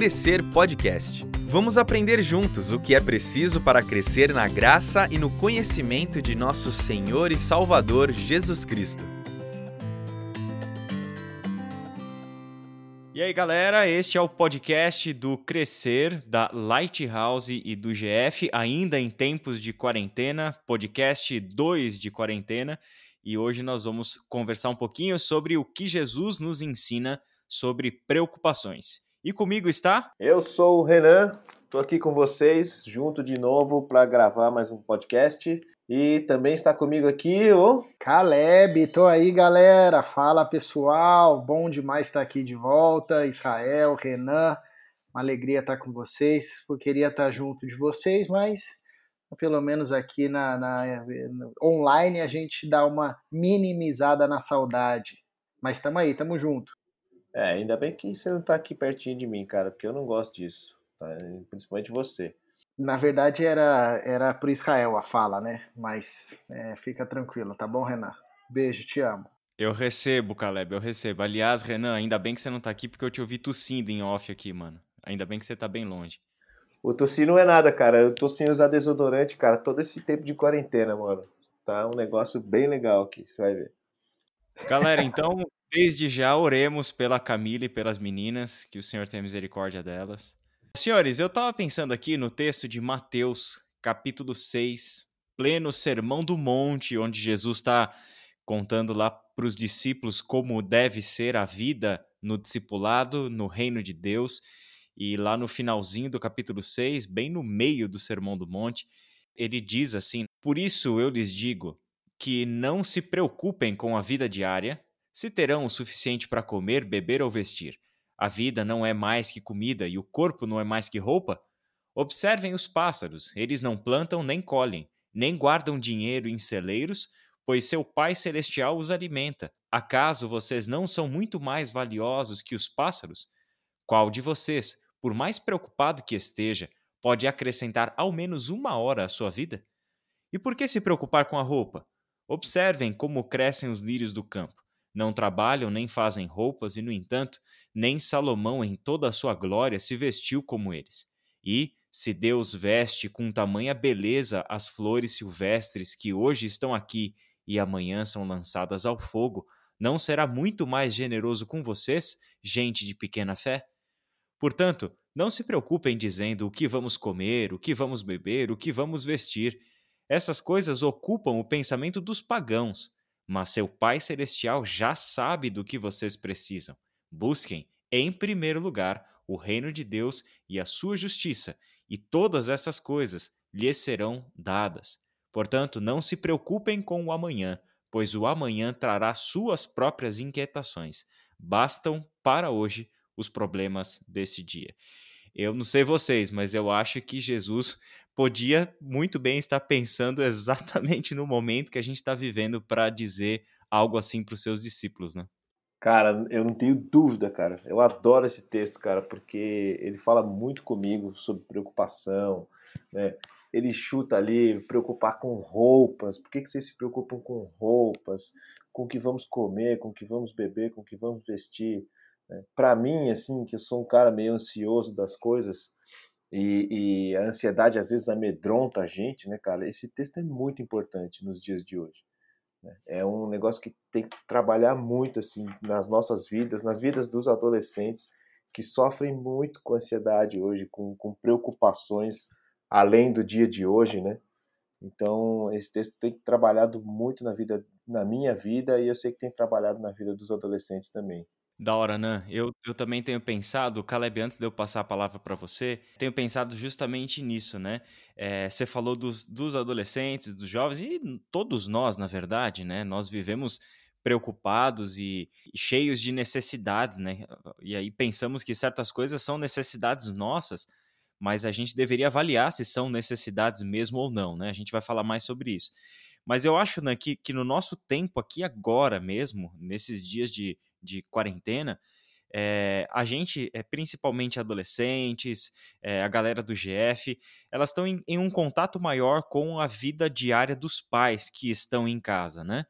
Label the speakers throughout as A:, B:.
A: Crescer Podcast. Vamos aprender juntos o que é preciso para crescer na graça e no conhecimento de nosso Senhor e Salvador Jesus Cristo. E aí, galera, este é o podcast do Crescer, da Lighthouse e do GF, ainda em tempos de quarentena, podcast 2 de quarentena. E hoje nós vamos conversar um pouquinho sobre o que Jesus nos ensina sobre preocupações. E comigo está?
B: Eu sou o Renan, estou aqui com vocês, junto de novo para gravar mais um podcast. E também está comigo aqui o
C: Caleb. Tô aí, galera. Fala pessoal, bom demais estar aqui de volta. Israel, Renan, uma alegria estar com vocês. Eu queria estar junto de vocês, mas pelo menos aqui na, na online a gente dá uma minimizada na saudade. Mas estamos aí, estamos junto.
B: É, ainda bem que você não tá aqui pertinho de mim, cara, porque eu não gosto disso. Tá? Principalmente você.
C: Na verdade, era, era pro Israel a fala, né? Mas é, fica tranquilo, tá bom, Renan? Beijo, te amo.
A: Eu recebo, Caleb, eu recebo. Aliás, Renan, ainda bem que você não tá aqui porque eu te ouvi tossindo em off aqui, mano. Ainda bem que você tá bem longe.
B: O tossir não é nada, cara. Eu tô sem usar desodorante, cara, todo esse tempo de quarentena, mano. Tá um negócio bem legal aqui, você vai ver.
A: Galera, então Desde já oremos pela Camila e pelas meninas, que o Senhor tenha misericórdia delas. Senhores, eu estava pensando aqui no texto de Mateus, capítulo 6, pleno Sermão do Monte, onde Jesus está contando lá para os discípulos como deve ser a vida no discipulado, no reino de Deus. E lá no finalzinho do capítulo 6, bem no meio do Sermão do Monte, ele diz assim: Por isso eu lhes digo que não se preocupem com a vida diária se terão o suficiente para comer, beber ou vestir. A vida não é mais que comida e o corpo não é mais que roupa? Observem os pássaros, eles não plantam nem colhem, nem guardam dinheiro em celeiros, pois seu Pai Celestial os alimenta. Acaso vocês não são muito mais valiosos que os pássaros? Qual de vocês, por mais preocupado que esteja, pode acrescentar ao menos uma hora à sua vida? E por que se preocupar com a roupa? Observem como crescem os lírios do campo. Não trabalham nem fazem roupas, e, no entanto, nem Salomão, em toda a sua glória, se vestiu como eles. E, se Deus veste com tamanha beleza as flores silvestres que hoje estão aqui e amanhã são lançadas ao fogo, não será muito mais generoso com vocês, gente de pequena fé? Portanto, não se preocupem dizendo o que vamos comer, o que vamos beber, o que vamos vestir. Essas coisas ocupam o pensamento dos pagãos mas seu Pai Celestial já sabe do que vocês precisam. Busquem, em primeiro lugar, o reino de Deus e a sua justiça, e todas essas coisas lhes serão dadas. Portanto, não se preocupem com o amanhã, pois o amanhã trará suas próprias inquietações. Bastam para hoje os problemas desse dia. Eu não sei vocês, mas eu acho que Jesus podia muito bem estar pensando exatamente no momento que a gente está vivendo para dizer algo assim para os seus discípulos, né?
B: Cara, eu não tenho dúvida, cara. Eu adoro esse texto, cara, porque ele fala muito comigo sobre preocupação, né? Ele chuta ali, preocupar com roupas. Por que, que vocês se preocupam com roupas? Com o que vamos comer, com o que vamos beber, com o que vamos vestir? Né? Para mim, assim, que eu sou um cara meio ansioso das coisas, e, e, a ansiedade às vezes amedronta a gente, né, cara? Esse texto é muito importante nos dias de hoje. Né? É um negócio que tem que trabalhar muito assim nas nossas vidas, nas vidas dos adolescentes que sofrem muito com ansiedade hoje, com, com preocupações além do dia de hoje, né? Então esse texto tem trabalhado muito na vida, na minha vida e eu sei que tem trabalhado na vida dos adolescentes também.
A: Da hora, né? Eu, eu também tenho pensado, Caleb, antes de eu passar a palavra para você, tenho pensado justamente nisso, né? É, você falou dos, dos adolescentes, dos jovens, e todos nós, na verdade, né? Nós vivemos preocupados e, e cheios de necessidades, né? E aí pensamos que certas coisas são necessidades nossas, mas a gente deveria avaliar se são necessidades mesmo ou não, né? A gente vai falar mais sobre isso. Mas eu acho né, que, que no nosso tempo aqui agora mesmo, nesses dias de de quarentena, é, a gente, é, principalmente adolescentes, é, a galera do GF, elas estão em, em, um contato maior com a vida diária dos pais que estão em casa, né?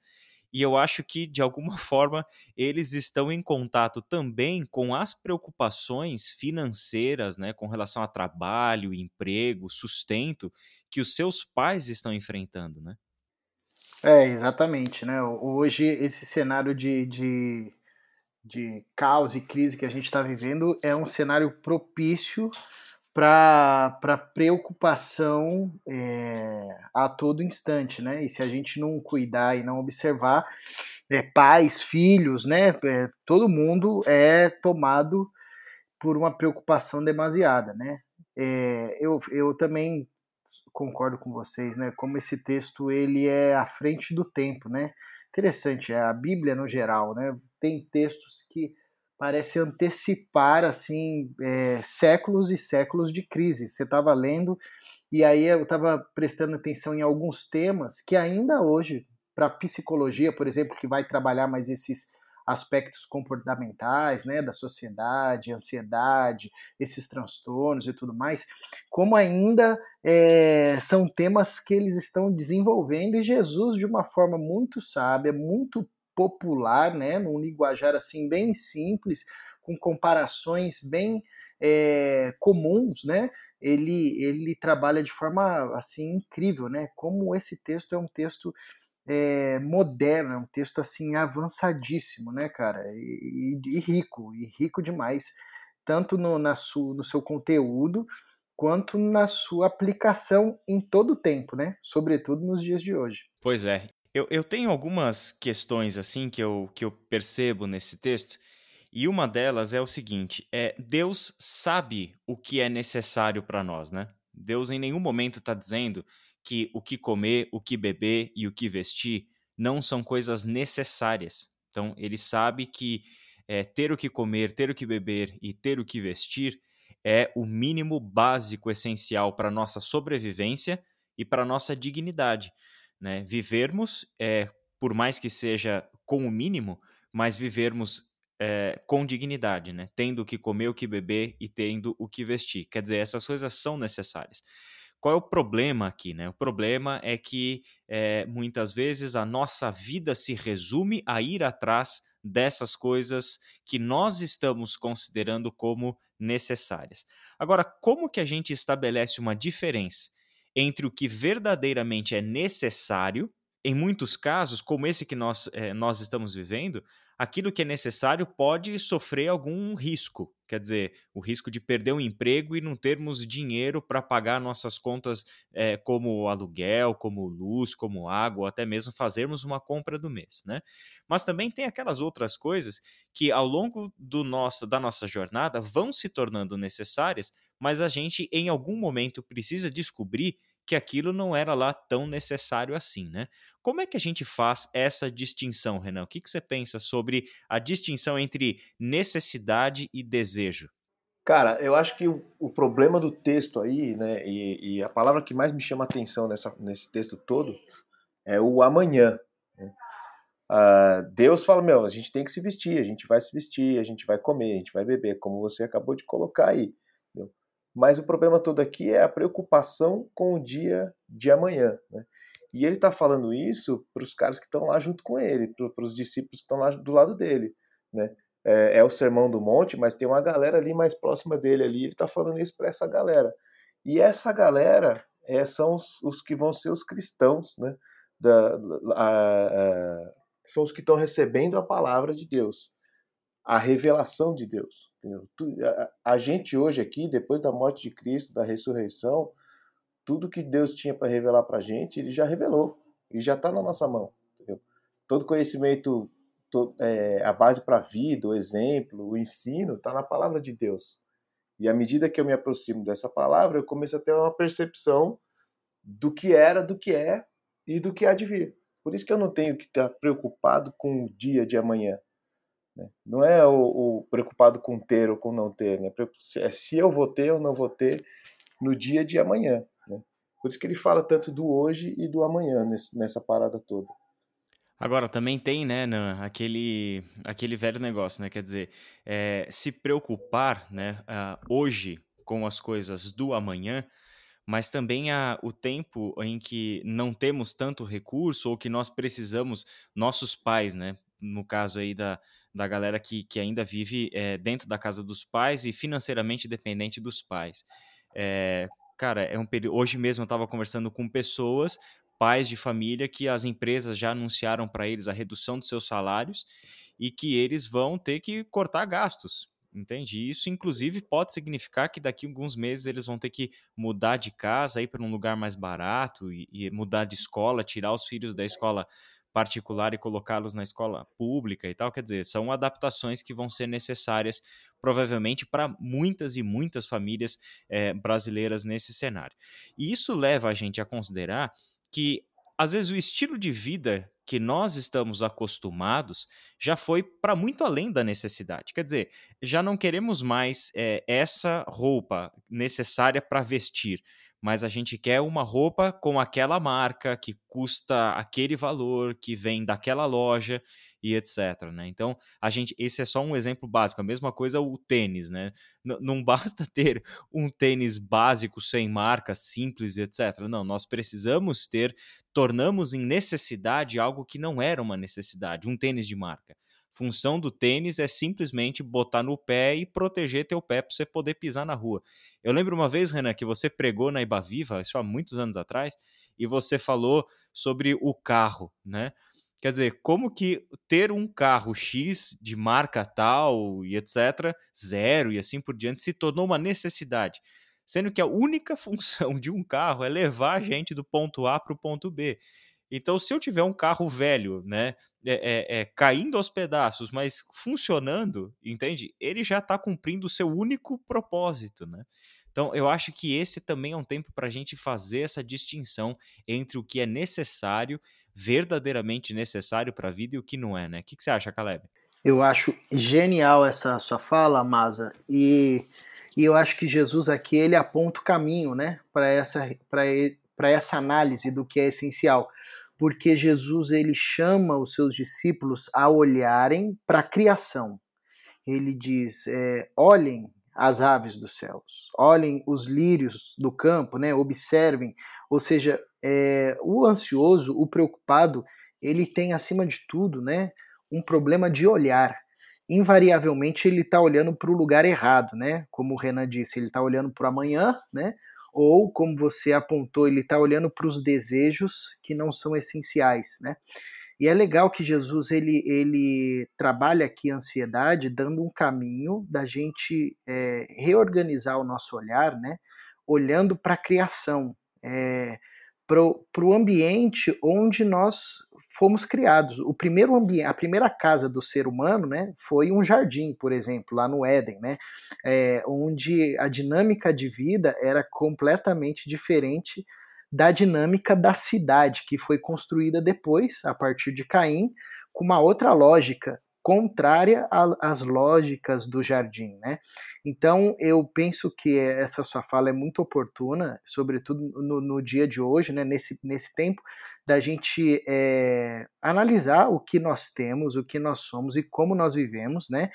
A: e eu acho que, de alguma forma, eles estão em contato também com as preocupações financeiras, né, com relação a trabalho, emprego, sustento, que os seus pais estão enfrentando, né?
C: É, exatamente, né? Hoje, esse cenário de, de, de caos e crise que a gente está vivendo é um cenário propício para preocupação é, a todo instante, né? E se a gente não cuidar e não observar, é, pais, filhos, né? É, todo mundo é tomado por uma preocupação demasiada, né? Eu, eu também concordo com vocês, né? Como esse texto ele é à frente do tempo, né? Interessante, é a Bíblia no geral, né? Tem textos que parece antecipar assim é, séculos e séculos de crise. Você estava lendo e aí eu estava prestando atenção em alguns temas que ainda hoje para psicologia, por exemplo, que vai trabalhar mais esses aspectos comportamentais, né, da sociedade, ansiedade, esses transtornos e tudo mais, como ainda é, são temas que eles estão desenvolvendo e Jesus de uma forma muito sábia, muito popular, né, num linguajar assim bem simples, com comparações bem é, comuns, né? Ele, ele trabalha de forma assim incrível, né? Como esse texto é um texto é, moderno, é um texto assim avançadíssimo, né, cara? E, e, rico, e rico demais, tanto no, na su, no seu conteúdo quanto na sua aplicação em todo o tempo, né? Sobretudo nos dias de hoje.
A: Pois é, eu, eu tenho algumas questões assim que eu, que eu percebo nesse texto, e uma delas é o seguinte: é Deus sabe o que é necessário para nós, né? Deus em nenhum momento está dizendo que o que comer, o que beber e o que vestir não são coisas necessárias. Então, ele sabe que é, ter o que comer, ter o que beber e ter o que vestir é o mínimo básico essencial para nossa sobrevivência e para nossa dignidade. Né? Vivermos, é, por mais que seja com o mínimo, mas vivermos é, com dignidade, né? tendo o que comer, o que beber e tendo o que vestir. Quer dizer, essas coisas são necessárias. Qual é o problema aqui? Né? O problema é que é, muitas vezes a nossa vida se resume a ir atrás dessas coisas que nós estamos considerando como necessárias. Agora, como que a gente estabelece uma diferença entre o que verdadeiramente é necessário, em muitos casos, como esse que nós, é, nós estamos vivendo, aquilo que é necessário pode sofrer algum risco. Quer dizer, o risco de perder um emprego e não termos dinheiro para pagar nossas contas, é, como aluguel, como luz, como água, ou até mesmo fazermos uma compra do mês. Né? Mas também tem aquelas outras coisas que, ao longo do nosso, da nossa jornada, vão se tornando necessárias, mas a gente, em algum momento, precisa descobrir que aquilo não era lá tão necessário assim, né? Como é que a gente faz essa distinção, Renan? O que, que você pensa sobre a distinção entre necessidade e desejo?
B: Cara, eu acho que o, problema do texto aí, né, e, e, a palavra que mais me chama atenção nessa, nesse texto todo é o amanhã. Né? Uh, Deus fala, meu, a gente tem que se vestir, a gente vai se vestir, a gente vai comer, a gente vai beber, como você acabou de colocar aí. Mas o problema todo aqui é a preocupação com o dia de amanhã. Né? E ele está falando isso para os caras que estão lá junto com ele, para os discípulos que estão lá do lado dele. Né? É, é, o sermão do monte, mas tem uma galera ali mais próxima dele ali, ele está falando isso para essa galera. E essa galera é, são os, os, que vão ser os cristãos, né? Da, a, a, são os que estão recebendo a palavra de Deus a revelação de Deus. A, gente hoje aqui, depois da morte de Cristo, da ressurreição, tudo que Deus tinha para revelar para a gente, Ele já revelou, Ele já está na nossa mão. Entendeu? Todo conhecimento, todo, é, a base para a vida, o exemplo, o ensino, está na palavra de Deus. E à medida que eu me aproximo dessa palavra, eu começo a ter uma percepção do que era, do que é e do que há de vir. Por isso que eu não tenho que estar preocupado com o dia de amanhã. Né? Não é o, o, preocupado com ter ou com não ter, né? é se eu vou ter ou não vou ter no dia de amanhã. Né? Por isso que ele fala tanto do hoje e do amanhã nesse, nessa parada toda.
A: Agora, também tem, né, Nan, aquele, aquele velho negócio, né? Quer dizer, é, se preocupar, né, uh, hoje com as coisas do amanhã, mas também a, o tempo em que não temos tanto recurso ou que nós precisamos, nossos pais, né? No caso aí da, da galera que, que ainda vive é, dentro da casa dos pais e financeiramente dependente dos pais. É, cara, é um período. Hoje mesmo eu estava conversando com pessoas, pais de família, que as empresas já anunciaram para eles a redução dos seus salários e que eles vão ter que cortar gastos. Entende? Isso, inclusive, pode significar que daqui a alguns meses eles vão ter que mudar de casa, ir para um lugar mais barato e, e mudar de escola, tirar os filhos da escola particular e colocá-los na escola pública e tal. Quer dizer, são adaptações que vão ser necessárias, provavelmente, para muitas e muitas famílias é, brasileiras nesse cenário. E isso leva a gente a considerar que, às vezes, o estilo de vida que nós estamos acostumados já foi para muito além da necessidade. Quer dizer, já não queremos mais é, essa roupa necessária para vestir mas a gente quer uma roupa com aquela marca que custa aquele valor, que vem daquela loja e etc. Né? Então, a gente, esse é só um exemplo básico. A mesma coisa o tênis, né? N não basta ter um tênis básico sem marca, simples, etc. Não, nós precisamos ter, tornamos em necessidade algo que não era uma necessidade, um tênis de marca função do tênis é simplesmente botar no pé e proteger teu pé para você poder pisar na rua. Eu lembro uma vez, Renan, que você pregou na Ibaviva, isso há muitos anos atrás, e você falou sobre o carro, né? Quer dizer, como que ter um carro X de marca tal e etc, zero e assim por diante, se tornou uma necessidade. Sendo que a única função de um carro é levar a gente do ponto A para o ponto B. Então, se eu tiver um carro velho, né, é, é, é, caindo aos pedaços, mas funcionando, entende? Ele já está cumprindo o seu único propósito, né? Então, eu acho que esse também é um tempo para a gente fazer essa distinção entre o que é necessário, verdadeiramente necessário para a vida e o que não é, né? O que, que você acha, Caleb?
C: Eu acho genial essa sua fala, Masa, e, e eu acho que Jesus aqui ele aponta o caminho, né, para essa, para essa análise do que é essencial, porque Jesus ele chama os seus discípulos a olharem para a criação. Ele diz: é, olhem as aves dos céus, olhem os lírios do campo, né? Observem, ou seja, é, o ansioso, o preocupado, ele tem acima de tudo, né? Um problema de olhar invariavelmente ele está olhando para o lugar errado, né? Como o Renan disse, ele está olhando para o amanhã, né? Ou, como você apontou, ele está olhando para os desejos que não são essenciais, né? E é legal que Jesus ele, ele trabalha aqui a ansiedade, dando um caminho da gente é, reorganizar o nosso olhar, né? Olhando para a criação, é, para o ambiente onde nós fomos criados. O primeiro ambiente, a primeira casa do ser humano, né, foi um jardim, por exemplo, lá no Éden, né, é, onde a dinâmica de vida era completamente diferente da dinâmica da cidade que foi construída depois, a partir de Caim, com uma outra lógica contrária às lógicas do jardim, né? Então eu penso que essa sua fala é muito oportuna, sobretudo no, no dia de hoje, né? Nesse, nesse tempo da gente é, analisar o que nós temos, o que nós somos e como nós vivemos, né?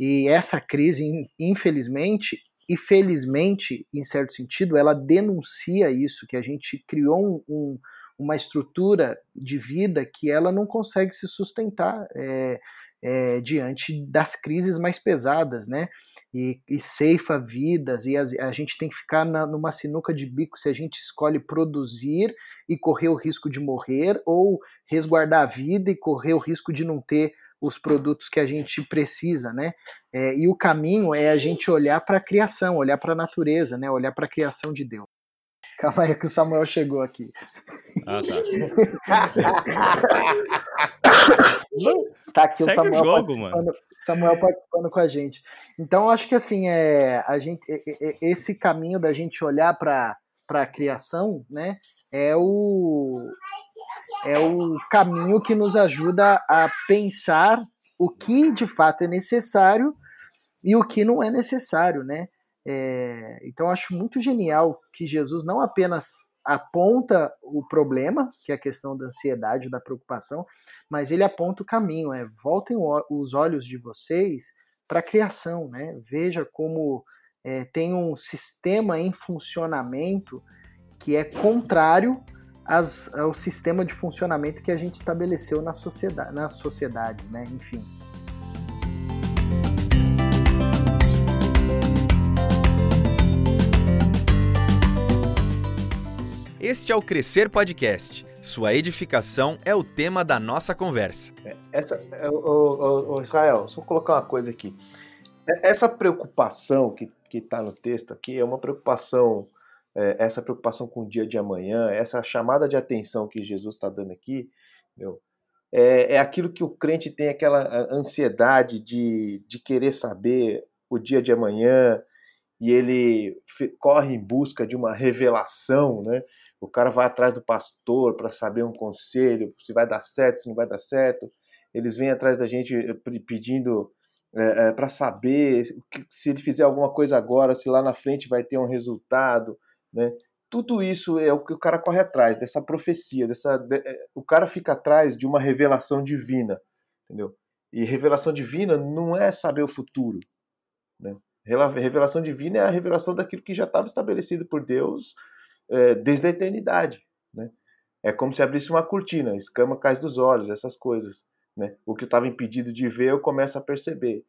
C: E essa crise, infelizmente e felizmente, em certo sentido, ela denuncia isso, que a gente criou um, um, uma estrutura de vida que ela não consegue se sustentar. É, é, diante das crises mais pesadas, né? E, e ceifa vidas, e a, a, gente tem que ficar na, numa sinuca de bico se a gente escolhe produzir e correr o risco de morrer, ou resguardar a vida e correr o risco de não ter os produtos que a gente precisa, né? É, e o caminho é a gente olhar para a criação, olhar para a natureza, né? Olhar para a criação de Deus. Calma aí que o Samuel chegou aqui. Ah, tá. tá aqui Segue o Samuel, o jogo, participando, Samuel participando com a gente. Então, acho que assim, é, a gente, esse caminho da gente olhar para a criação, né, é o, é o caminho que nos ajuda a pensar o que de fato é necessário e o que não é necessário, né? É, então acho muito genial que Jesus não apenas aponta o problema, que é a questão da ansiedade, da preocupação, mas ele aponta o caminho, é voltem os olhos de vocês para a criação, né? Veja como é, tem um sistema em funcionamento que é contrário às, ao sistema de funcionamento que a gente estabeleceu na sociedade, nas sociedades, né? Enfim.
D: Este é o Crescer Podcast. Sua edificação é o tema da nossa conversa.
B: É, essa, o, o, o Israel, só colocar uma coisa aqui. É, essa preocupação que está no texto aqui é uma preocupação, é, essa preocupação com o dia de amanhã, essa chamada de atenção que Jesus está dando aqui, meu, é, é aquilo que o crente tem aquela ansiedade de, de querer saber o dia de amanhã, e ele corre em busca de uma revelação, né? O cara vai atrás do pastor para saber um conselho, se vai dar certo, se não vai dar certo. Eles vêm atrás da gente eh, pedindo é, é, para saber se ele fizer alguma coisa agora, se lá na frente vai ter um resultado, né? Tudo isso é o que o cara corre atrás dessa profecia, dessa, de, o cara fica atrás de uma revelação divina, entendeu? E revelação divina não é saber o futuro, né? Revelação divina é a revelação daquilo que já estava estabelecido por Deus é, desde a eternidade. Né? É como se abrisse uma cortina, escama cai dos olhos, essas coisas. Né? O que eu estava impedido de ver, eu começo a perceber.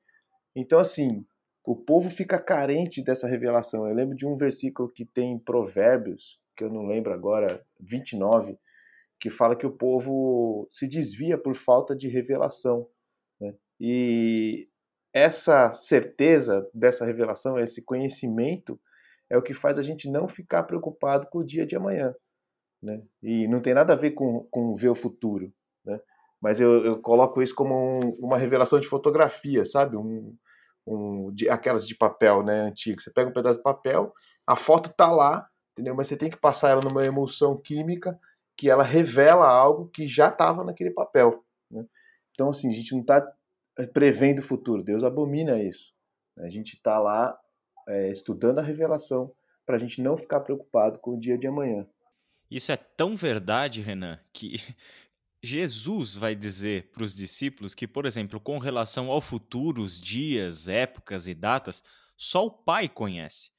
B: Então, assim, o povo fica carente dessa revelação. Eu lembro de um versículo que tem em Provérbios, que eu não lembro agora, 29, que fala que o povo se desvia por falta de revelação. Né? E essa certeza dessa revelação, esse conhecimento, é o que faz a gente não ficar preocupado com o dia de amanhã. Né? E não tem nada a ver com, com ver o futuro. Né? Mas eu, eu coloco isso como um, uma revelação de fotografia, sabe? Um, um, de, aquelas de papel né, antigo. Você pega um pedaço de papel, a foto tá lá, entendeu? mas você tem que passar ela numa emulsão química que ela revela algo que já estava naquele papel. Né? Então, assim, a gente não está prevendo o futuro. Deus abomina isso. A gente está lá é, estudando a revelação para a gente não ficar preocupado com o dia de amanhã.
A: Isso é tão verdade, Renan, que Jesus vai dizer para os discípulos que, por exemplo, com relação ao futuro, os dias, épocas e datas, só o Pai conhece.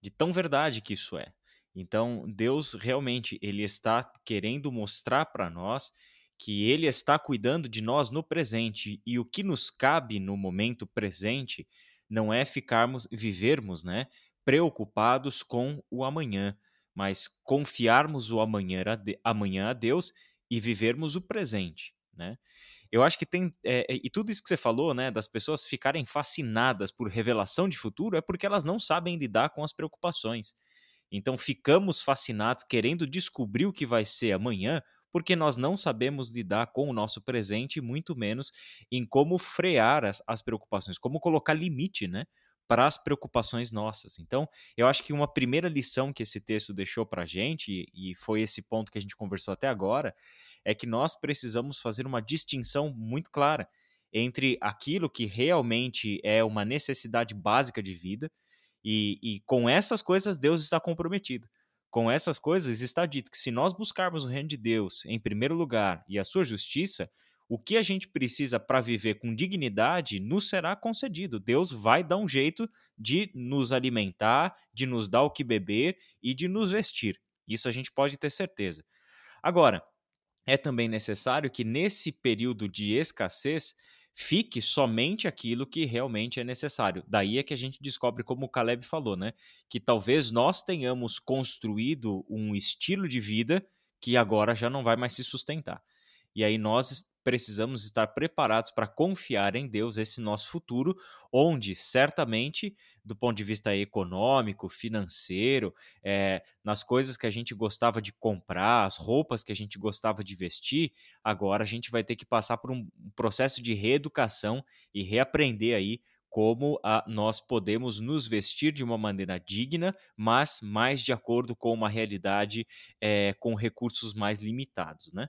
A: De tão verdade que isso é. Então, Deus realmente ele está querendo mostrar para nós que ele está cuidando de nós no presente e o que nos cabe no momento presente não é ficarmos vivermos, né, preocupados com o amanhã, mas confiarmos o amanhã a, de, amanhã a Deus e vivermos o presente, né? Eu acho que tem é, e tudo isso que você falou, né, das pessoas ficarem fascinadas por revelação de futuro é porque elas não sabem lidar com as preocupações. Então ficamos fascinados querendo descobrir o que vai ser amanhã, porque nós não sabemos lidar com o nosso presente, muito menos em como frear as, as preocupações, como colocar limite, né? Para as preocupações nossas. Então, eu acho que uma primeira lição que esse texto deixou para a gente, e foi esse ponto que a gente conversou até agora, é que nós precisamos fazer uma distinção muito clara entre aquilo que realmente é uma necessidade básica de vida, e, e com essas coisas Deus está comprometido com essas coisas está dito que se nós buscarmos o reino de Deus em primeiro lugar e a sua justiça, o que a gente precisa para viver com dignidade nos será concedido. Deus vai dar um jeito de nos alimentar, de nos dar o que beber e de nos vestir. Isso a gente pode ter certeza. Agora, é também necessário que nesse período de escassez fique somente aquilo que realmente é necessário. Daí é que a gente descobre, como o Caleb falou, né? Que talvez nós tenhamos construído um estilo de vida que agora já não vai mais se sustentar. E aí nós precisamos estar preparados para confiar em Deus esse nosso futuro, onde certamente, do ponto de vista econômico, financeiro, é, nas coisas que a gente gostava de comprar, as roupas que a gente gostava de vestir, agora a gente vai ter que passar por um processo de reeducação e reaprender aí como a, nós podemos nos vestir de uma maneira digna, mas mais de acordo com uma realidade é, com recursos mais limitados, né?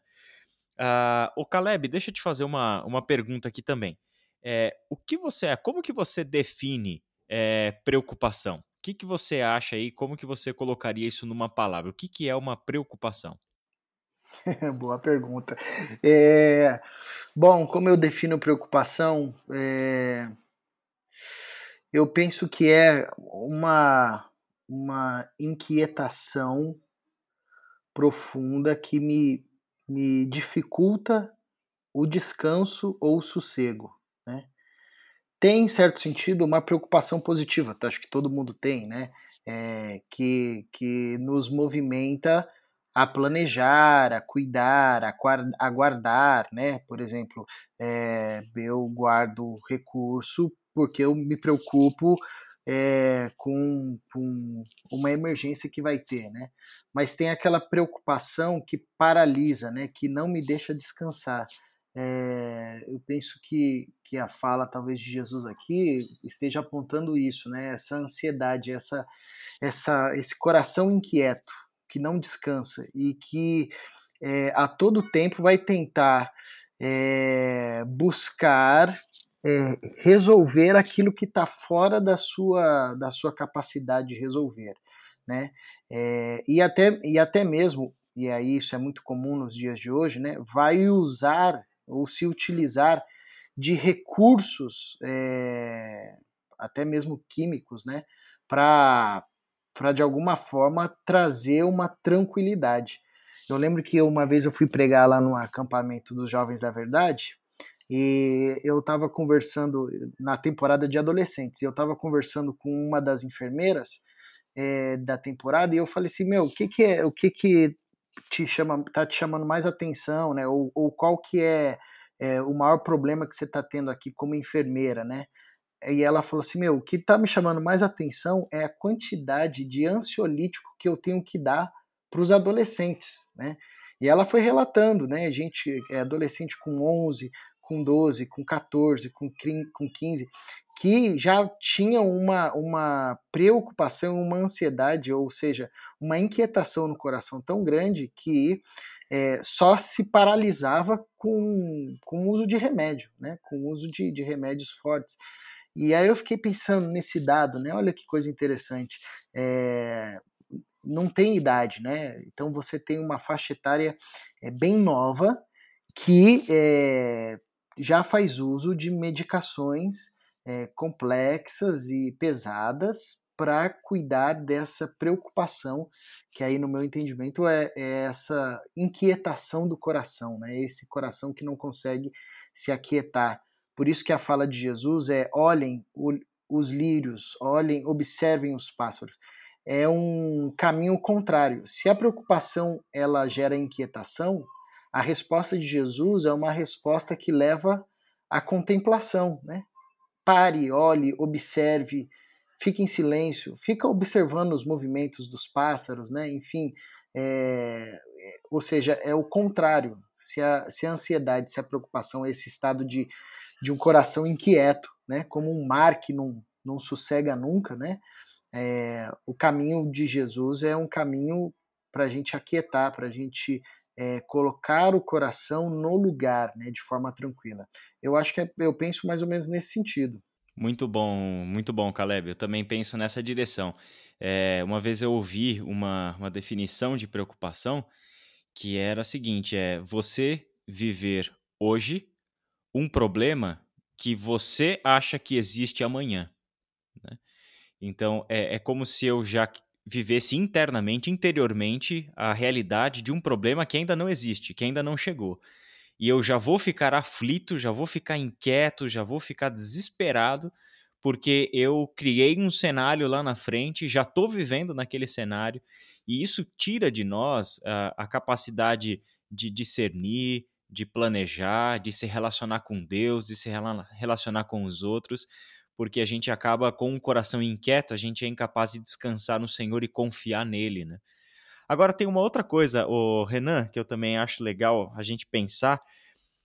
A: Uh, o Caleb, deixa eu te fazer uma, uma pergunta aqui também. É, o que você é, como que você define é, preocupação? O que, que você acha aí? Como que você colocaria isso numa palavra? O que, que é uma preocupação?
C: Boa pergunta. É, bom, como eu defino preocupação, é, eu penso que é uma, uma inquietação profunda que me, me dificulta o descanso ou o sossego, né? Tem, em certo sentido, uma preocupação positiva, tá? acho que todo mundo tem, né? É, que, que nos movimenta a planejar, a cuidar, a, a guardar, né? Por exemplo, é, eu guardo recurso porque eu me preocupo é, com, com, uma emergência que vai ter, né? Mas tem aquela preocupação que paralisa, né? Que não me deixa descansar. É, eu penso que, que a fala talvez de Jesus aqui esteja apontando isso, né? Essa ansiedade, essa, essa, esse coração inquieto, que não descansa e que é, a todo tempo vai tentar é, buscar é, resolver aquilo que está fora da sua, da sua capacidade de resolver. Né? É, e, até, e até mesmo, e aí isso é muito comum nos dias de hoje, né, vai usar ou se utilizar de recursos, é, até mesmo químicos, né, para de alguma forma trazer uma tranquilidade. Eu lembro que uma vez eu fui pregar lá no acampamento dos Jovens da Verdade e eu estava conversando na temporada de adolescentes. Eu estava conversando com uma das enfermeiras é, da temporada e eu falei assim, meu, o que que é, o que que te chama, tá te chamando mais atenção, né? Ou, ou qual que é, é o maior problema que você está tendo aqui como enfermeira, né? E ela falou assim: Meu, o que está me chamando mais atenção é a quantidade de ansiolítico que eu tenho que dar para os adolescentes, né? E ela foi relatando, né? Gente, é adolescente com 11, com 12, com 14, com 15, que já tinham uma, uma preocupação, uma ansiedade, ou seja, uma inquietação no coração tão grande que é, só se paralisava com, com o uso de remédio, né? com o uso de, de remédios fortes. E aí eu fiquei pensando nesse dado, né? Olha que coisa interessante. É, não tem idade, né? Então você tem uma faixa etária é, bem nova que é, já faz uso de medicações é, complexas e pesadas para cuidar dessa preocupação, que aí no meu entendimento é, é, essa inquietação do coração, né? Esse coração que não consegue se aquietar. Por isso que a fala de Jesus é: olhem os lírios, olhem, observem os pássaros. É um caminho contrário. Se a preocupação ela gera inquietação, a resposta de Jesus é uma resposta que leva à contemplação, né? Pare, olhe, observe, fique em silêncio, fica observando os movimentos dos pássaros, né? Enfim, é, ou seja, é o contrário. Se a, se a ansiedade, se a preocupação é esse estado de de um coração inquieto, né? Como um mar que não, não sossega nunca, né? É, o caminho de Jesus é um caminho para a gente aquietar, para a gente é, colocar o coração no lugar, né? De forma tranquila. Eu acho que é, eu penso mais ou menos nesse sentido.
A: Muito bom, muito bom, Caleb. Eu também penso nessa direção. É, uma vez eu ouvi uma, uma definição de preocupação que era a seguinte: é você viver hoje um problema que você acha que existe amanhã. Né? Então, é, é como se eu já vivesse internamente, interiormente, a realidade de um problema que ainda não existe, que ainda não chegou. E eu já vou ficar aflito, já vou ficar inquieto, já vou ficar desesperado, porque eu criei um cenário lá na frente, já estou vivendo naquele cenário, e isso tira de nós a, a capacidade de discernir, de planejar, de se relacionar com Deus, de se relacionar com os outros, porque a gente acaba com um coração inquieto, a gente é incapaz de descansar no Senhor e confiar nele, né? Agora tem uma outra coisa, o Renan, que eu também acho legal a gente pensar,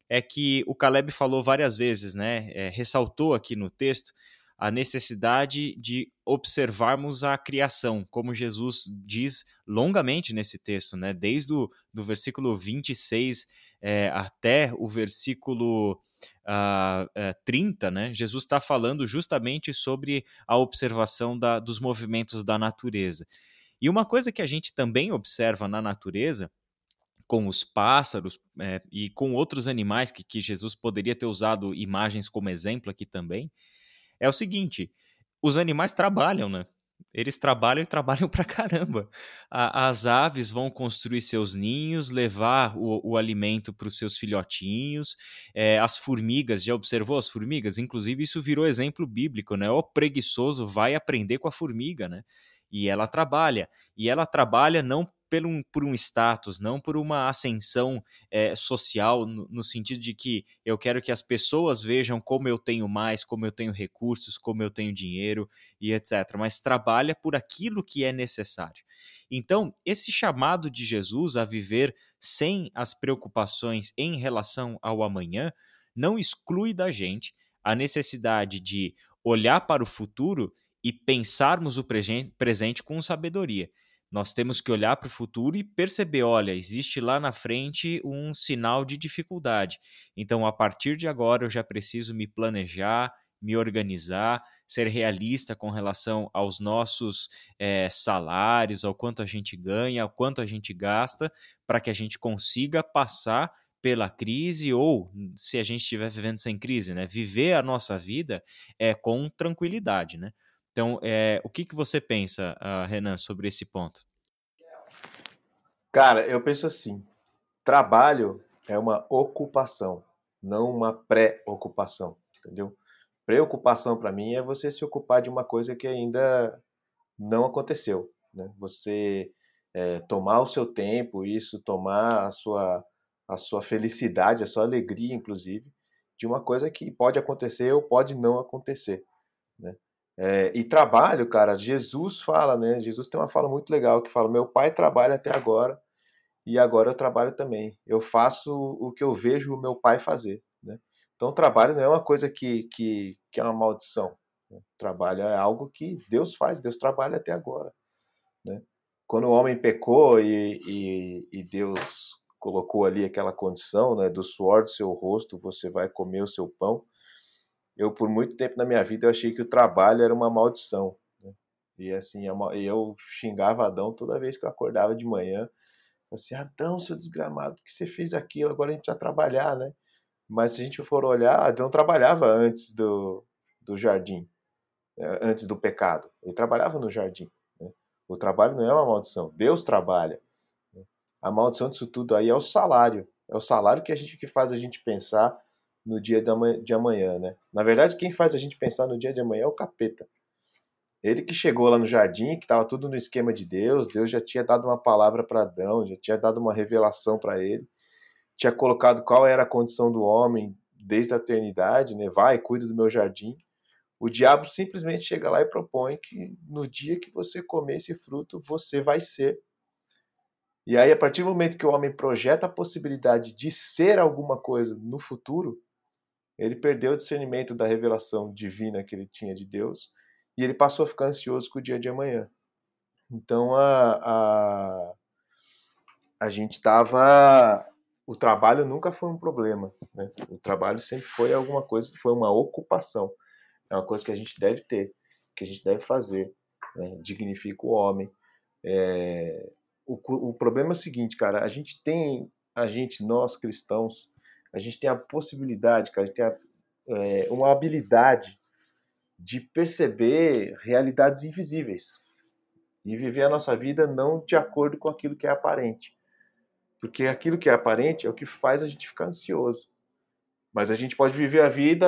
A: é que o Caleb falou várias vezes, né? É, ressaltou aqui no texto a necessidade de observarmos a criação, como Jesus diz longamente nesse texto, né? Desde o do versículo 26 é, até o versículo uh, uh, 30, né, Jesus está falando justamente sobre a observação da, dos movimentos da natureza. E uma coisa que a gente também observa na natureza, com os pássaros é, e com outros animais que, que Jesus poderia ter usado imagens como exemplo aqui também, é o seguinte: os animais trabalham, né? Eles trabalham e trabalham pra caramba. A, as aves vão construir seus ninhos, levar o, o alimento para os seus filhotinhos. É, as formigas, já observou as formigas? Inclusive, isso virou exemplo bíblico, né? O preguiçoso vai aprender com a formiga, né? E ela trabalha. E ela trabalha não por um, por um status, não por uma ascensão é, social, no, no, sentido de que eu quero que as pessoas vejam como eu tenho mais, como eu tenho recursos, como eu tenho dinheiro e etc. Mas trabalha por aquilo que é necessário. Então, esse chamado de Jesus a viver sem as preocupações em relação ao amanhã não exclui da gente a necessidade de olhar para o futuro e pensarmos o presente com sabedoria. Nós temos que olhar para o futuro e perceber: olha, existe lá na frente um sinal de dificuldade. Então, a partir de agora, eu já preciso me planejar, me organizar, ser realista com relação aos nossos é, salários, ao quanto a gente ganha, ao quanto a gente gasta, para que a gente consiga passar pela crise ou, se a gente estiver vivendo sem crise, né, viver a nossa vida é com tranquilidade, né? Então, é, o que, que você pensa, uh, Renan, sobre esse ponto?
B: Cara, eu penso assim: trabalho é uma ocupação, não uma pré-ocupação, entendeu? Preocupação para mim é você se ocupar de uma coisa que ainda não aconteceu, né? Você é, tomar o seu tempo, isso, tomar a sua, a sua felicidade, a sua alegria, inclusive, de uma coisa que pode acontecer ou pode não acontecer? É, e trabalho, cara, Jesus fala, né? Jesus tem uma fala muito legal que fala: Meu pai trabalha até agora e agora eu trabalho também. Eu faço o que eu vejo o meu pai fazer, né? Então, trabalho não é uma coisa que, que, que é uma maldição. Né? Trabalho é algo que Deus faz, Deus trabalha até agora, né? Quando o homem pecou e, e, e Deus colocou ali aquela condição, né? Do suor do seu rosto você vai comer o seu pão eu por muito tempo na minha vida eu achei que o trabalho era uma maldição. Né? E assim, eu xingava Adão toda vez que eu acordava de manhã. Assim, Adão, seu desgramado, por que você fez aquilo? Agora a gente precisa trabalhar, né? Mas se a gente for olhar, Adão trabalhava antes do, do jardim, né? antes do pecado. Ele trabalhava no jardim. Né? O trabalho não é uma maldição, Deus trabalha. Né? A maldição disso tudo aí é o salário. É o salário que a gente que faz a gente pensar no dia de amanhã, né? Na verdade, quem faz a gente pensar no dia de amanhã é o capeta. Ele que chegou lá no jardim, que estava tudo no esquema de Deus, Deus já tinha dado uma palavra para Adão, já tinha dado uma revelação para ele, tinha colocado qual era a condição do homem desde a eternidade, né? Vai, cuida do meu jardim. O diabo simplesmente chega lá e propõe que no dia que você comer esse fruto, você vai ser. E aí, a partir do momento que o homem projeta a possibilidade de ser alguma coisa no futuro, ele perdeu o discernimento da revelação divina que ele tinha de Deus e ele passou a ficar ansioso com o dia de amanhã. Então a, a, a gente estava. O trabalho nunca foi um problema. Né? O trabalho sempre foi alguma coisa, foi uma ocupação. É uma coisa que a gente deve ter, que a gente deve fazer. Né? Dignifica o homem. É... O, o problema é o seguinte, cara, a gente tem, a gente, nós cristãos, a gente tem a possibilidade, cara, a gente tem a, é, uma habilidade de perceber realidades invisíveis e viver a nossa vida não de acordo com aquilo que é aparente. Porque aquilo que é aparente é o que faz a gente ficar ansioso. Mas a gente pode viver a vida,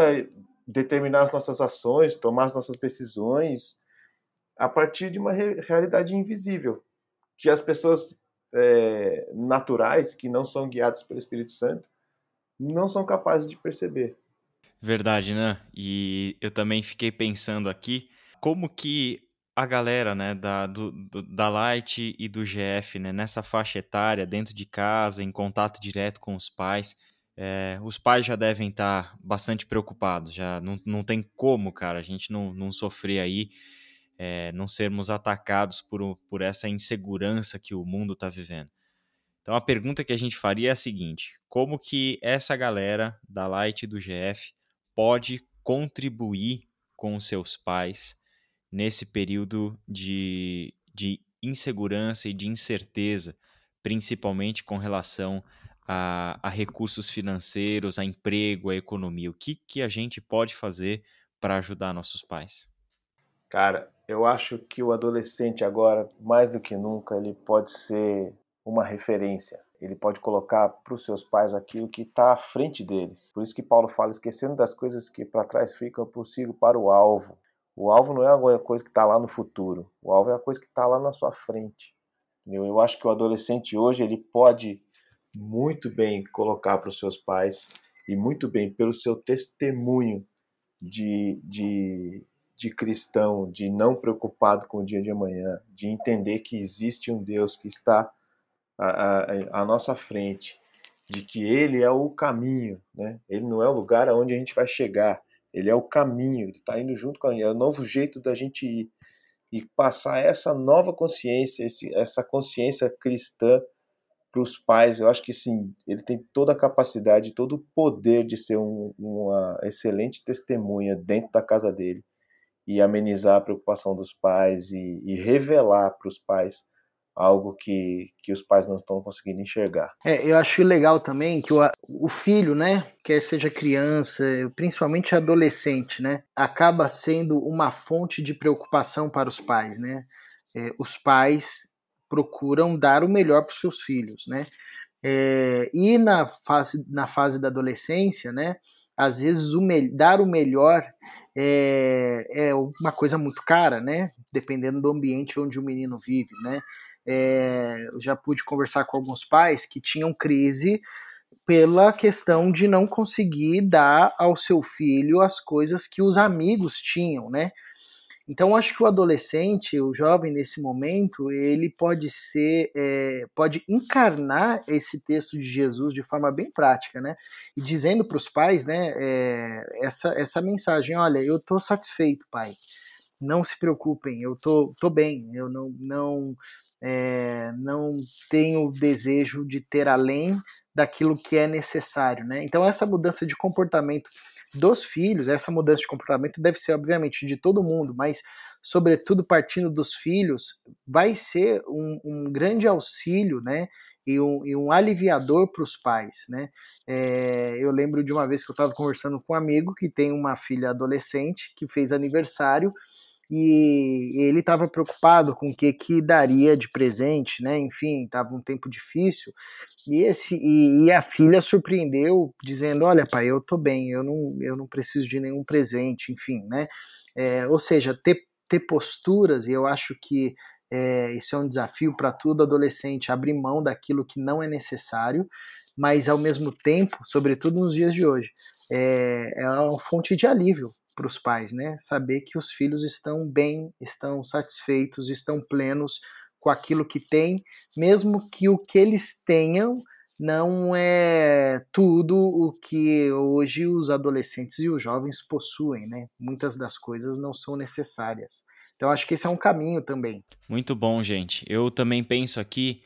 B: determinar as nossas ações, tomar as nossas decisões a partir de uma realidade invisível, que as pessoas é, naturais, que não são guiadas pelo Espírito Santo, não são capazes de perceber.
A: Verdade, né? E eu também fiquei pensando aqui como que a galera, né, da, do, da Light e do GF, né, nessa faixa etária, dentro de casa, em contato direto com os pais, é, os pais já devem estar bastante preocupados, já não, não tem como, cara, a gente não, não sofrer aí, é, não sermos atacados por, por essa insegurança que o mundo está vivendo. Então a pergunta que a gente faria é a seguinte: como que essa galera da Light e do GF pode contribuir com os seus pais nesse período de, de insegurança e de incerteza, principalmente com relação a, a, recursos financeiros, a emprego, a economia. O que, que a gente pode fazer para ajudar nossos pais?
B: Cara, eu acho que o adolescente agora, mais do que nunca, ele pode ser uma referência. Ele pode colocar para os seus pais aquilo que está à frente deles. Por isso que Paulo fala, esquecendo das coisas que para trás ficam, prossigo para o alvo. O alvo não é alguma coisa que está lá no futuro. O alvo é a coisa que está lá na sua frente. Eu acho que o adolescente hoje ele pode muito bem colocar para os seus pais e muito bem pelo seu testemunho de, de, de cristão, de não preocupado com o dia de amanhã, de entender que existe um Deus que está à, nossa frente, de que Ele é o caminho, né? Ele não é o lugar aonde a gente vai chegar, Ele é o caminho, Ele está indo junto com a gente, é o novo jeito da gente ir e passar essa nova consciência, esse, essa consciência cristã para os pais. Eu acho que sim, ele tem toda a capacidade, todo o poder de ser um, uma excelente testemunha dentro da casa dele e amenizar a preocupação dos pais e, e revelar para os pais algo que, que os pais não estão conseguindo enxergar.
C: É, eu acho legal também que o, o filho, né, quer seja criança, principalmente adolescente, né, acaba sendo uma fonte de preocupação para os pais, né. É, os pais procuram dar o melhor para os seus filhos, né. É, e na fase, na fase da adolescência, né, às vezes o dar o melhor é, é uma coisa muito cara, né? Dependendo do ambiente onde o menino vive, né? É, eu já pude conversar com alguns pais que tinham crise pela questão de não conseguir dar ao seu filho as coisas que os amigos tinham, né? Então acho que o adolescente, o jovem nesse momento, ele pode ser, é, pode encarnar esse texto de Jesus de forma bem prática, né? E dizendo para os pais, né, é, essa essa mensagem, olha, eu estou satisfeito, pai. Não se preocupem, eu tô, tô bem, eu não, não é, não tenho desejo de ter além daquilo que é necessário, né? Então essa mudança de comportamento dos filhos, essa mudança de comportamento deve ser obviamente de todo mundo, mas sobretudo partindo dos filhos, vai ser um, um grande auxílio, né? E um, e um aliviador para os pais, né? É, eu lembro de uma vez que eu estava conversando com um amigo que tem uma filha adolescente que fez aniversário e ele estava preocupado com o que que daria de presente, né? Enfim, estava um tempo difícil. E esse e, e, a filha surpreendeu dizendo: "Olha, pai, eu tô bem, eu não eu não preciso de nenhum presente", enfim, né? É, ou seja, ter ter posturas e eu acho que é, isso é um desafio para todo adolescente abrir mão daquilo que não é necessário, mas ao mesmo tempo, sobretudo nos dias de hoje, é, é uma fonte de alívio para os pais, né? Saber que os filhos estão bem, estão satisfeitos, estão plenos com aquilo que têm, mesmo que o que eles tenham não é tudo o que hoje os adolescentes e os jovens possuem, né? Muitas das coisas não são necessárias. Então acho que esse é um caminho também.
A: Muito bom, gente. Eu também penso aqui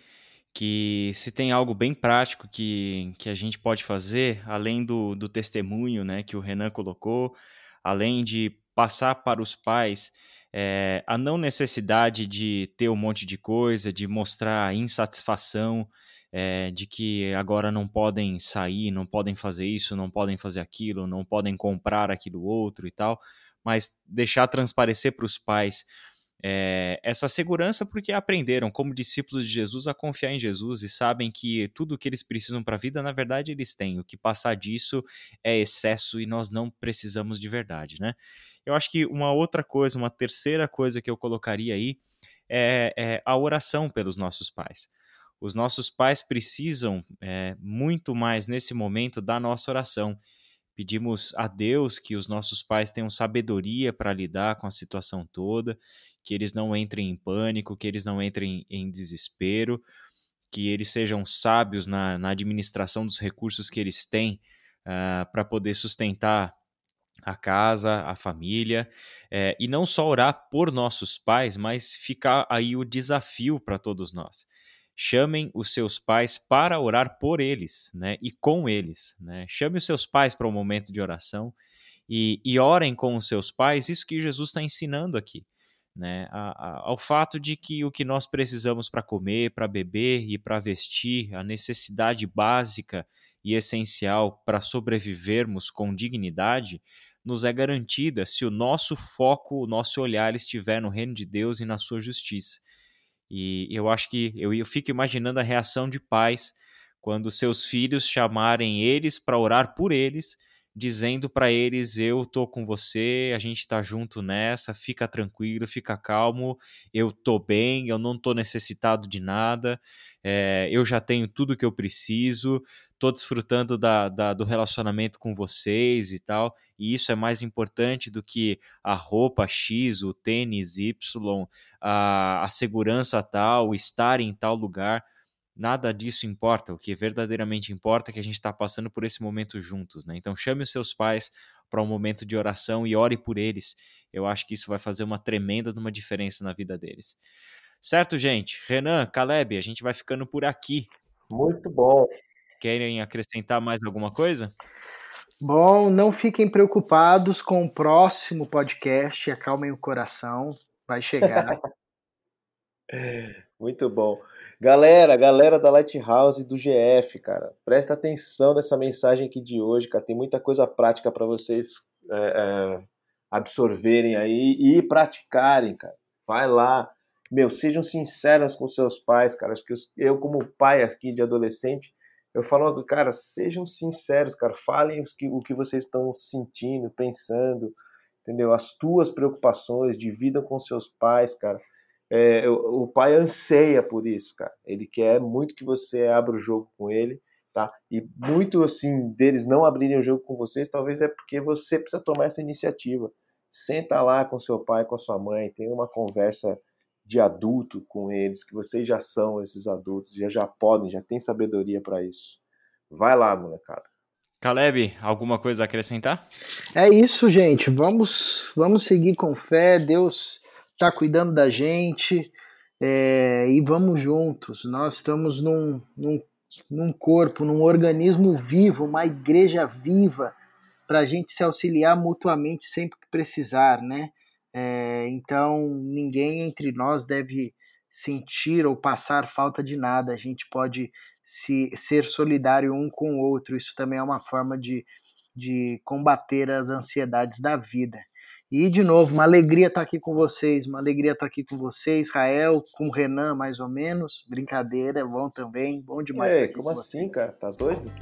A: que se tem algo bem prático que, que a gente pode fazer, além do, do testemunho né, que o Renan colocou, além de passar para os pais é, a não necessidade de ter um monte de coisa, de mostrar insatisfação, é, de que agora não podem sair, não podem fazer isso, não podem fazer aquilo, não podem comprar aquilo outro e tal, mas deixar transparecer para os pais é, essa segurança porque aprenderam, como discípulos de Jesus, a confiar em Jesus e sabem que tudo o que eles precisam para a vida, na verdade, eles têm. O que passar disso é excesso e nós não precisamos de verdade, né? Eu acho que uma outra coisa, uma terceira coisa que eu colocaria aí é, é a oração pelos nossos pais. Os nossos pais precisam é, muito mais nesse momento da nossa oração. Pedimos a Deus que os nossos pais tenham sabedoria para lidar com a situação toda, que eles não entrem em pânico, que eles não entrem em desespero, que eles sejam sábios na, na administração dos recursos que eles têm uh, ah, para poder sustentar a casa, a família, é, e não só orar por nossos pais, mas ficar aí o desafio para todos nós chamem os seus pais para orar por eles, né? E com eles, né? Chame os seus pais para um momento de oração e, e orem com os seus pais. Isso que Jesus está ensinando aqui, né? A, a, ao fato de que o que nós precisamos para comer, para beber e para vestir, a necessidade básica e essencial para sobrevivermos com dignidade, nos é garantida se o nosso foco, o nosso olhar estiver no reino de Deus e na sua justiça. E eu acho que eu, eu fico imaginando a reação de pais quando seus filhos chamarem eles para orar por eles, dizendo para eles: Eu tô com você, a gente tá junto nessa, fica tranquilo, fica calmo, eu tô bem, eu não tô necessitado de nada, é, eu já tenho tudo que eu preciso, tô desfrutando da, da, do relacionamento com vocês e tal, e isso é mais importante do que a roupa X, o tênis Y, a, a segurança tal, estar em tal lugar. Nada disso importa. O que verdadeiramente importa é que a gente está passando por esse momento juntos, né? Então chame os seus pais para um momento de oração e ore por eles. Eu acho que isso vai fazer uma tremenda uma diferença na vida deles. Certo, gente? Renan, Caleb, a gente vai ficando por aqui.
B: Muito bom.
A: Querem acrescentar mais alguma coisa?
C: Bom, não fiquem preocupados com o próximo podcast, acalmem o coração, vai chegar.
B: Muito bom. Galera, galera da Lighthouse e do GF, cara, presta atenção nessa mensagem aqui de hoje, cara. Tem muita coisa prática para vocês é, é, absorverem aí e praticarem, cara. Vai lá. Meu, sejam sinceros com seus pais, cara. Acho que eu, como pai aqui de adolescente, eu falo, cara, sejam sinceros, cara. Falem que, o que vocês estão sentindo, pensando, entendeu? As tuas preocupações, dividam com seus pais, cara é, o, o, pai anseia por isso, cara. Ele quer muito que você abra o jogo com ele, tá? E muito assim deles não abrirem o jogo com vocês, talvez é porque você precisa tomar essa iniciativa. Senta lá com seu pai, com a sua mãe, tem uma conversa de adulto com eles, que vocês já são esses adultos, já já podem, já tem sabedoria para isso. Vai lá, molecada.
A: Caleb, alguma coisa a acrescentar?
C: É isso, gente. Vamos, vamos seguir com fé. Deus está cuidando da gente é, e vamos juntos. Nós estamos num, num, num corpo, num organismo vivo, uma igreja viva, para a gente se auxiliar mutuamente sempre que precisar, né? É, então ninguém entre nós deve sentir ou passar falta de nada. A gente pode se, ser solidário um com o outro. Isso também é uma forma de, de combater as ansiedades da vida. E, de novo, uma alegria estar aqui com vocês, uma alegria estar aqui com você, Israel, com o Renan, mais ou menos. Brincadeira, é bom também, bom demais
B: Ei, como assim, você. cara? Tá doido?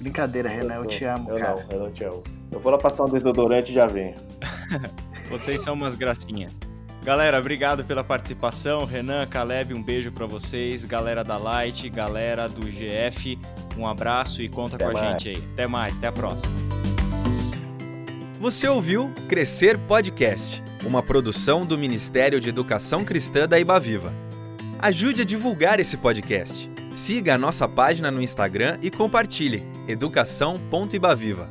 C: Brincadeira, Renan, eu, eu te amo,
B: eu
C: cara.
B: Não, eu não te amo. Eu vou lá passar um desodorante e já venho.
A: vocês são umas gracinhas. Galera, obrigado pela participação. Renan, Caleb, um beijo para vocês. Galera da Light, galera do GF, um abraço e conta até com mais. a gente aí. Até mais, até a próxima.
D: Você ouviu Crescer Podcast, uma produção do Ministério de Educação Cristã da Ibaviva. Ajude a divulgar esse podcast. Siga a nossa página no Instagram e compartilhe educação.ibaviva.